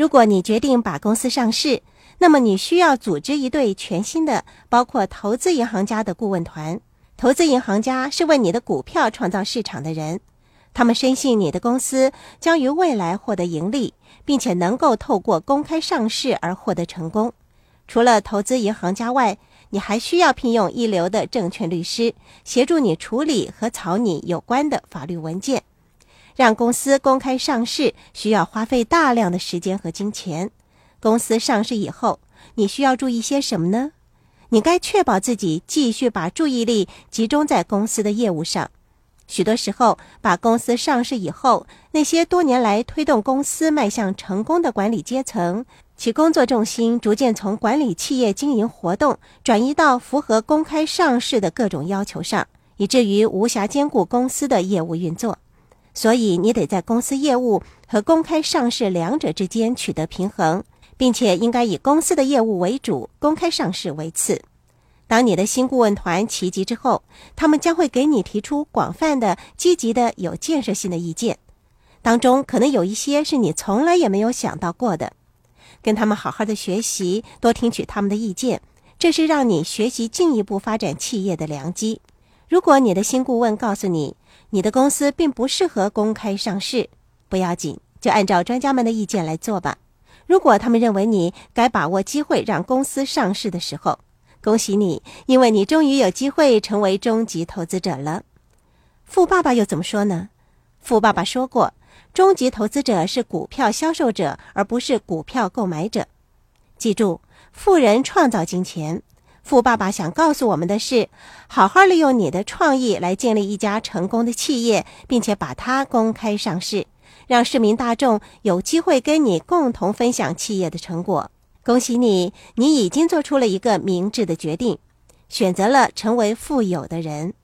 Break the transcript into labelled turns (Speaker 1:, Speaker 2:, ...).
Speaker 1: 如果你决定把公司上市，那么你需要组织一对全新的、包括投资银行家的顾问团。投资银行家是为你的股票创造市场的人，他们深信你的公司将于未来获得盈利，并且能够透过公开上市而获得成功。除了投资银行家外，你还需要聘用一流的证券律师协助你处理和草拟有关的法律文件。让公司公开上市需要花费大量的时间和金钱。公司上市以后，你需要注意些什么呢？你该确保自己继续把注意力集中在公司的业务上。许多时候，把公司上市以后，那些多年来推动公司迈向成功的管理阶层，其工作重心逐渐从管理企业经营活动转移到符合公开上市的各种要求上，以至于无暇兼顾公司的业务运作。所以，你得在公司业务和公开上市两者之间取得平衡。并且应该以公司的业务为主，公开上市为次。当你的新顾问团齐集之后，他们将会给你提出广泛的、积极的、有建设性的意见，当中可能有一些是你从来也没有想到过的。跟他们好好的学习，多听取他们的意见，这是让你学习进一步发展企业的良机。如果你的新顾问告诉你你的公司并不适合公开上市，不要紧，就按照专家们的意见来做吧。如果他们认为你该把握机会让公司上市的时候，恭喜你，因为你终于有机会成为终极投资者了。富爸爸又怎么说呢？富爸爸说过，终极投资者是股票销售者，而不是股票购买者。记住，富人创造金钱。富爸爸想告诉我们的是，好好利用你的创意来建立一家成功的企业，并且把它公开上市。让市民大众有机会跟你共同分享企业的成果。恭喜你，你已经做出了一个明智的决定，选择了成为富有的人。